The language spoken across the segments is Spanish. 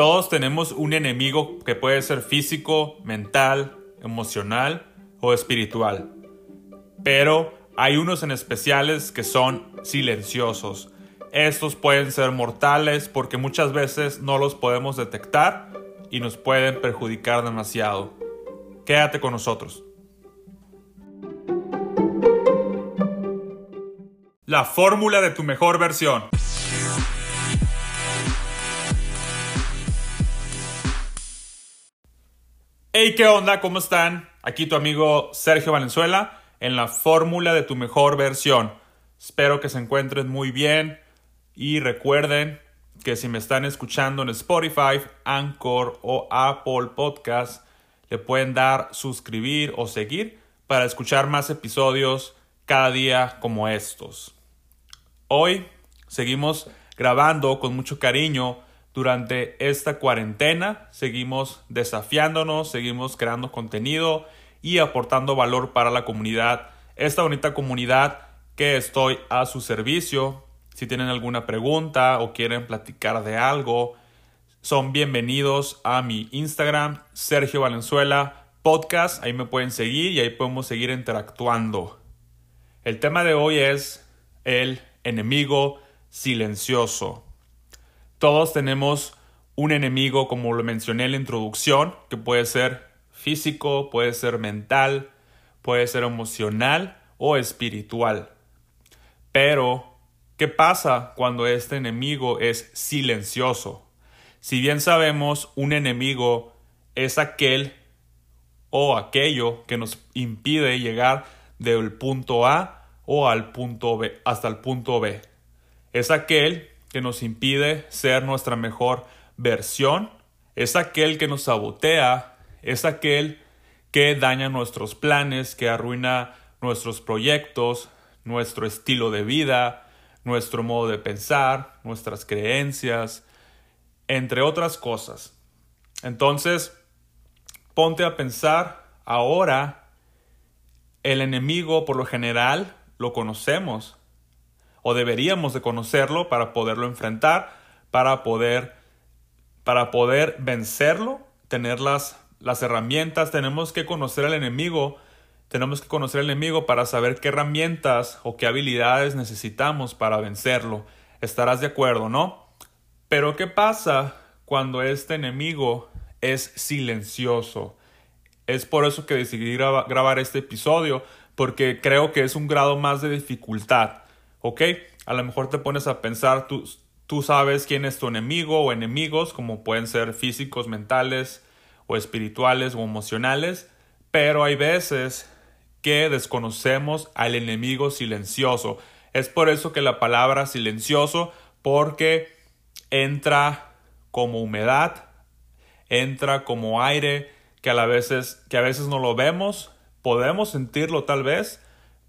Todos tenemos un enemigo que puede ser físico, mental, emocional o espiritual. Pero hay unos en especiales que son silenciosos. Estos pueden ser mortales porque muchas veces no los podemos detectar y nos pueden perjudicar demasiado. Quédate con nosotros. La fórmula de tu mejor versión. Hey, ¿qué onda? ¿Cómo están? Aquí tu amigo Sergio Valenzuela en la fórmula de tu mejor versión. Espero que se encuentren muy bien y recuerden que si me están escuchando en Spotify, Anchor o Apple Podcast, le pueden dar suscribir o seguir para escuchar más episodios cada día como estos. Hoy seguimos grabando con mucho cariño durante esta cuarentena. Seguimos desafiándonos, seguimos creando contenido y aportando valor para la comunidad. Esta bonita comunidad que estoy a su servicio. Si tienen alguna pregunta o quieren platicar de algo, son bienvenidos a mi Instagram, Sergio Valenzuela Podcast. Ahí me pueden seguir y ahí podemos seguir interactuando. El tema de hoy es el enemigo silencioso. Todos tenemos un enemigo, como lo mencioné en la introducción, que puede ser físico, puede ser mental, puede ser emocional o espiritual. Pero, ¿qué pasa cuando este enemigo es silencioso? Si bien sabemos, un enemigo es aquel o aquello que nos impide llegar del punto A o al punto B hasta el punto B. Es aquel que nos impide ser nuestra mejor versión, es aquel que nos sabotea, es aquel que daña nuestros planes, que arruina nuestros proyectos, nuestro estilo de vida, nuestro modo de pensar, nuestras creencias, entre otras cosas. Entonces, ponte a pensar ahora, el enemigo por lo general lo conocemos, o deberíamos de conocerlo para poderlo enfrentar, para poder, para poder vencerlo, tener las, las herramientas, tenemos que conocer al enemigo, tenemos que conocer al enemigo para saber qué herramientas o qué habilidades necesitamos para vencerlo. Estarás de acuerdo, ¿no? Pero ¿qué pasa cuando este enemigo es silencioso? Es por eso que decidí grabar este episodio, porque creo que es un grado más de dificultad. ¿Ok? A lo mejor te pones a pensar, tú, tú sabes quién es tu enemigo o enemigos, como pueden ser físicos, mentales o espirituales o emocionales, pero hay veces que desconocemos al enemigo silencioso. Es por eso que la palabra silencioso, porque entra como humedad, entra como aire, que a, la veces, que a veces no lo vemos, podemos sentirlo tal vez,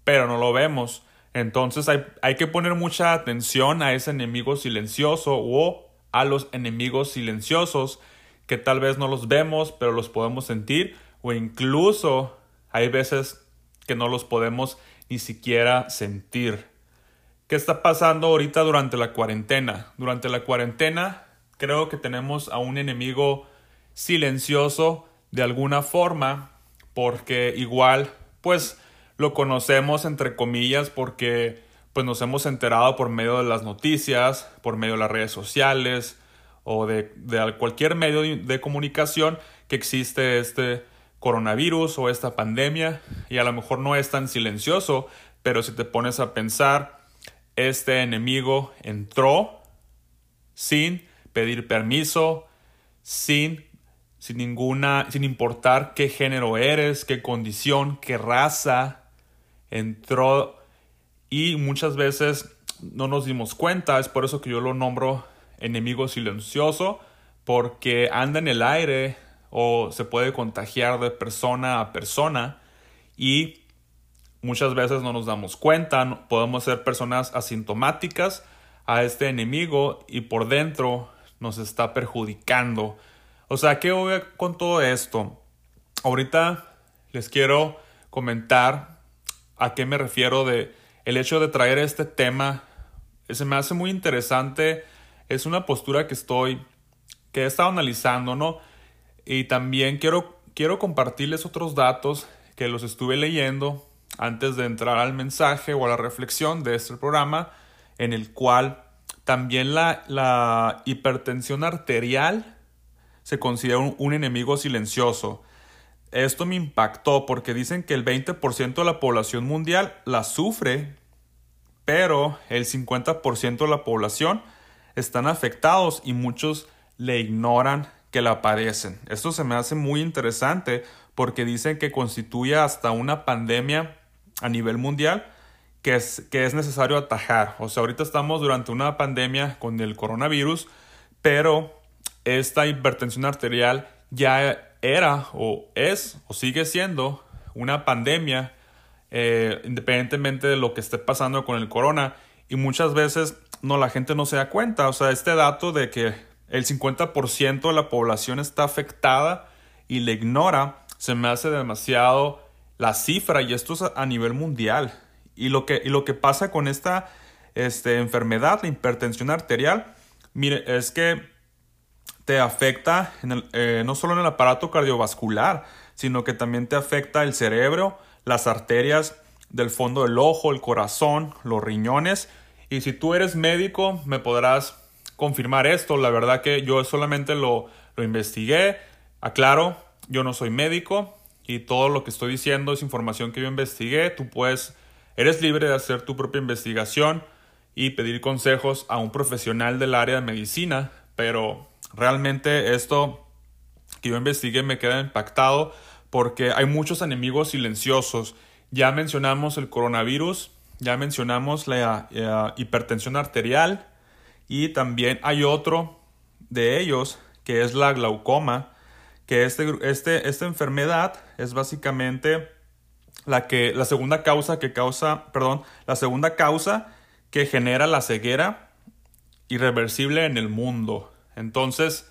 pero no lo vemos. Entonces hay, hay, que poner mucha atención a ese enemigo silencioso o a los enemigos silenciosos que tal vez no los vemos pero los podemos sentir o incluso hay veces que no los podemos ni siquiera sentir. ¿Qué está pasando ahorita durante la cuarentena? Durante la cuarentena creo que tenemos a un enemigo silencioso de alguna forma porque igual pues lo conocemos entre comillas porque pues nos hemos enterado por medio de las noticias, por medio de las redes sociales o de, cualquier medio de comunicación que existe este coronavirus o esta pandemia. Y a lo mejor no es tan silencioso, pero si te pones a pensar, este enemigo entró sin pedir permiso, sin sin ninguna sin importar qué género eres, qué condición, qué raza, entró y muchas veces no nos dimos cuenta, es por eso que yo lo nombro enemigo silencioso, porque anda en el aire o se puede contagiar de persona a persona y muchas veces no nos damos cuenta, podemos ser personas asintomáticas a este enemigo y por dentro nos está perjudicando. O sea, ¿qué voy con todo esto? Ahorita les quiero comentar a qué me refiero de el hecho de traer este tema. Se me hace muy interesante. Es una postura que estoy que he estado analizando, ¿no? Y también quiero, quiero compartirles otros datos que los estuve leyendo antes de entrar al mensaje o a la reflexión de este programa, en el cual también la, la hipertensión arterial se considera un, enemigo silencioso. Esto me impactó porque dicen que el 20% de la población mundial la sufre, pero el 50% de la población están afectados y muchos le ignoran que la padecen. Esto se me hace muy interesante porque dicen que constituye hasta una pandemia a nivel mundial que es, que es necesario atajar. O sea, ahorita estamos durante una pandemia con el coronavirus, pero esta hipertensión arterial ya era o es o sigue siendo una pandemia eh, independientemente de lo que esté pasando con el corona. Y muchas veces no la gente no se da cuenta. O sea este dato de que el 50% de la población está afectada y le ignora se me hace demasiado la cifra. Y esto es a, nivel mundial. Y lo que, lo que pasa con esta este, enfermedad la hipertensión arterial mire es que te afecta eh, no solo en el aparato cardiovascular, sino que también te afecta el cerebro, las arterias del fondo del ojo, el corazón, los riñones. Y si tú eres médico, me podrás confirmar esto. La verdad que yo solamente lo, lo investigué. Aclaro, yo no soy médico y todo lo que estoy diciendo es información que yo investigué. Tú puedes, eres libre de hacer tu propia investigación y pedir consejos a un profesional del área de medicina, pero Realmente esto que yo investigué me queda impactado porque hay muchos enemigos silenciosos. Ya mencionamos el coronavirus, ya mencionamos la eh, hipertensión arterial y también hay otro de ellos que es la glaucoma, que este, este, esta enfermedad es básicamente la, que, la segunda causa que causa, perdón, la segunda causa que genera la ceguera irreversible en el mundo. Entonces,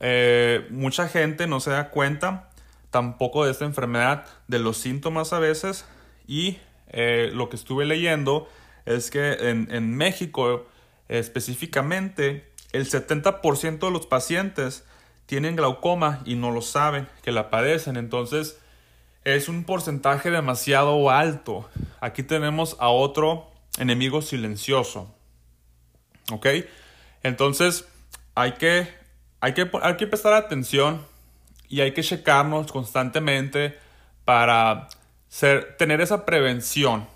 eh, mucha gente no se da cuenta tampoco de esta enfermedad, de los síntomas a veces, y eh, lo que estuve leyendo es que en, México específicamente el 70% de los pacientes tienen glaucoma y no lo saben, que la padecen. Entonces, es un porcentaje demasiado alto. Aquí tenemos a otro enemigo silencioso. ¿Ok? Entonces, hay que, hay que, hay que prestar atención y hay que checarnos constantemente para tener esa prevención,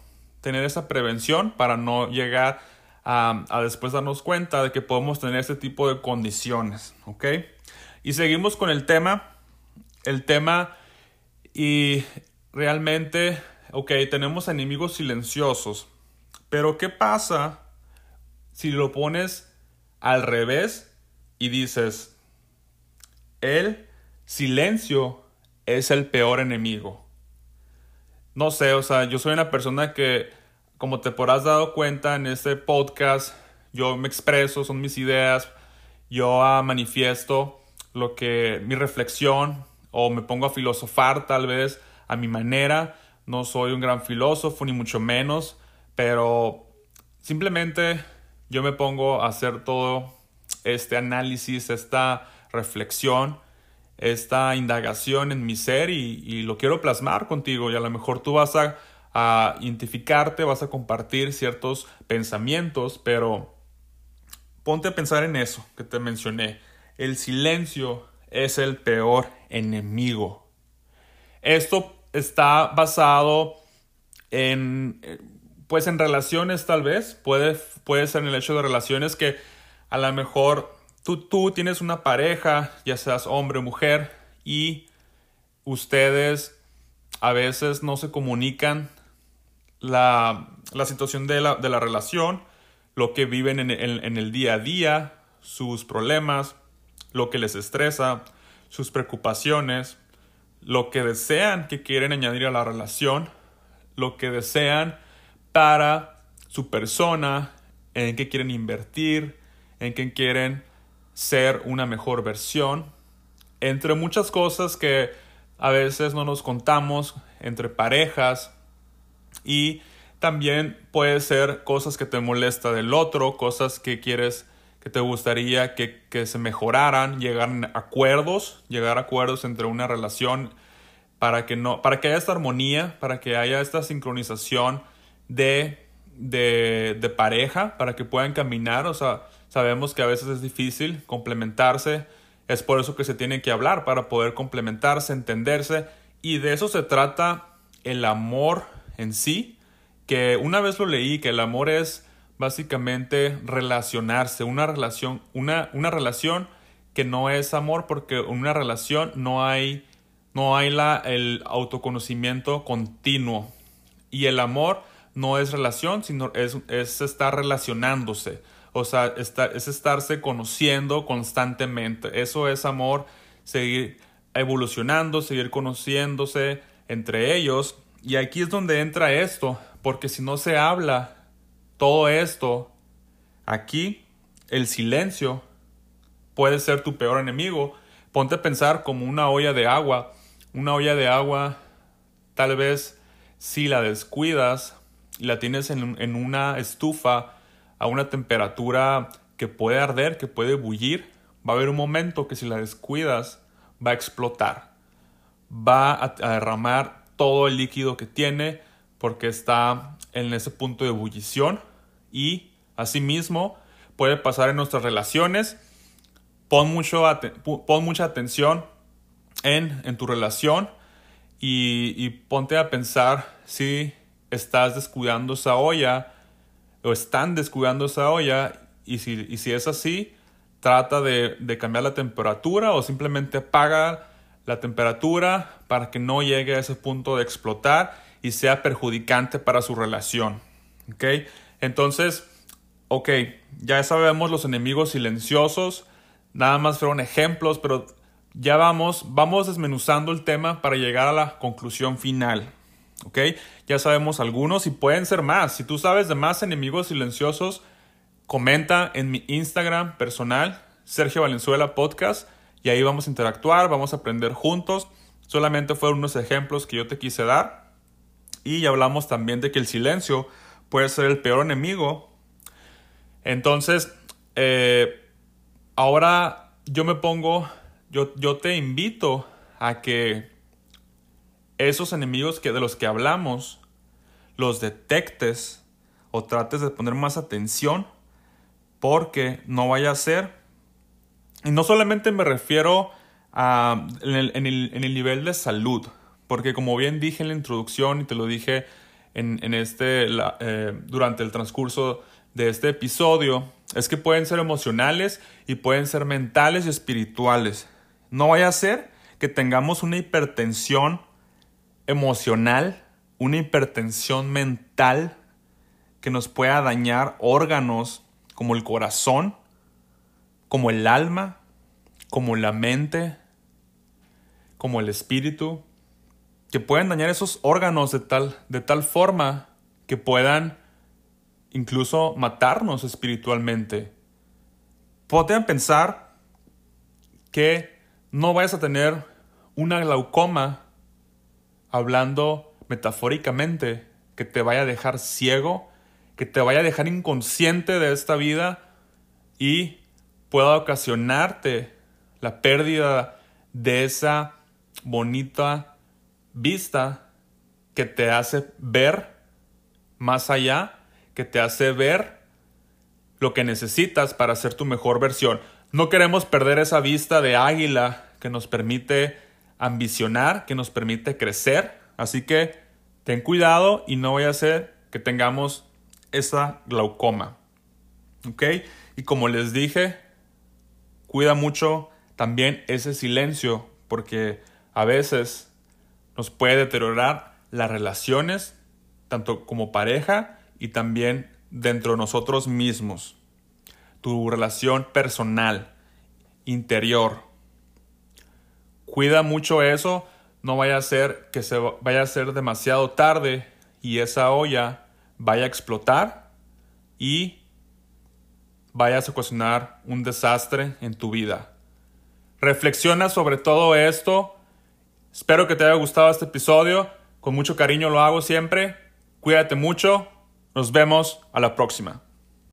tener esa prevención para no llegar a, a, después darnos cuenta de que podemos tener este tipo de condiciones, ¿ok? Y seguimos con el tema, el tema y realmente, ok, tenemos enemigos silenciosos, pero ¿qué pasa si lo pones al revés y dices, el silencio es el peor enemigo. No sé, o sea, yo soy una persona que, como te podrás dado cuenta en este podcast, yo me expreso, son mis ideas, yo manifiesto lo que mi reflexión o me pongo a filosofar tal vez a mi manera. No soy un gran filósofo ni mucho menos, pero simplemente yo me pongo a hacer todo este análisis, esta reflexión, esta indagación en mi ser y, lo quiero plasmar contigo y a lo mejor tú vas a, a identificarte, vas a compartir ciertos pensamientos, pero ponte a pensar en eso que te mencioné. El silencio es el peor enemigo. Esto está basado en, pues en relaciones tal vez, puede, puede ser en el hecho de relaciones que a lo mejor tú, tú tienes una pareja, ya seas hombre o mujer, y ustedes a veces no se comunican la, situación de la, relación, lo que viven en, en el día a día, sus problemas, lo que les estresa, sus preocupaciones, lo que desean que quieren añadir a la relación, lo que desean para su persona, en qué quieren invertir, en que quieren ser una mejor versión, entre muchas cosas que a veces no nos contamos entre parejas y también puede ser cosas que te molesta del otro, cosas que quieres que te gustaría que, que se mejoraran, llegar a acuerdos, llegar a acuerdos entre una relación para que, no, para que haya esta armonía, para que haya esta sincronización de, de, de pareja, para que puedan caminar. O sea, sabemos que a veces es difícil complementarse. Es por eso que se tiene que hablar, para poder complementarse, entenderse. Y de eso se trata el amor en sí, que una vez lo leí, que el amor es básicamente relacionarse, una relación, una, una relación que no es amor porque en una relación no hay no hay la, el autoconocimiento continuo. Y el amor no es relación, sino es, es estar relacionándose. O sea, es estarse conociendo constantemente. Eso es amor, seguir evolucionando, seguir conociéndose entre ellos. Y aquí es donde entra esto, porque si no se habla todo esto, aquí el silencio puede ser tu peor enemigo. Ponte a pensar como una olla de agua una olla de agua, tal vez si la descuidas y la tienes en, una estufa a una temperatura que puede arder, que puede bullir, va a haber un momento que si la descuidas va a explotar. Va a, derramar todo el líquido que tiene porque está en ese punto de ebullición y asimismo puede pasar en nuestras relaciones. Pon, mucho pon mucha atención en, tu relación y, ponte a pensar si estás descuidando esa olla o están descuidando esa olla y si, si es así, trata de, de, cambiar la temperatura o simplemente apaga la temperatura para que no llegue a ese punto de explotar y sea perjudicante para su relación. ¿Ok? Entonces, ok, ya sabemos los enemigos silenciosos, nada más fueron ejemplos, pero ya vamos, vamos desmenuzando el tema para llegar a la conclusión final. ¿Ok? Ya sabemos algunos y pueden ser más. Si tú sabes de más enemigos silenciosos, comenta en mi Instagram personal, Sergio Valenzuela Podcast, y ahí vamos a interactuar, vamos a aprender juntos. Solamente fueron unos ejemplos que yo te quise dar. Y hablamos también de que el silencio puede ser el peor enemigo. Entonces, eh, ahora yo me pongo yo, te invito a que esos enemigos que, de los que hablamos los detectes o trates de poner más atención porque no vaya a ser. Y no solamente me refiero a, en, el, nivel de salud, porque como bien dije en la introducción y te lo dije en, este, eh, durante el transcurso de este episodio, es que pueden ser emocionales y pueden ser mentales y espirituales. No vaya a ser que tengamos una hipertensión emocional, una hipertensión mental que nos pueda dañar órganos como el corazón, como el alma, como la mente, como el espíritu, que pueden dañar esos órganos de tal, de tal forma que puedan incluso matarnos espiritualmente. Pueden pensar que no vayas a tener una glaucoma, hablando metafóricamente, que te vaya a dejar ciego, que te vaya a dejar inconsciente de esta vida y pueda ocasionarte la pérdida de esa bonita vista que te hace ver más allá, que te hace ver lo que necesitas para ser tu mejor versión. No queremos perder esa vista de águila que nos permite ambicionar, que nos permite crecer. Así que ten cuidado y no vaya a ser que tengamos esa glaucoma. ¿Ok? Y como les dije, cuida mucho también ese silencio porque a veces nos puede deteriorar las relaciones, tanto como pareja y también dentro de nosotros mismos tu relación personal, interior. Cuida mucho eso, no vaya a ser que se vaya a ser demasiado tarde y esa olla vaya a explotar y vayas a ocasionar un desastre en tu vida. Reflexiona sobre todo esto. Espero que te haya gustado este episodio. Con mucho cariño lo hago siempre. Cuídate mucho. Nos vemos a la próxima.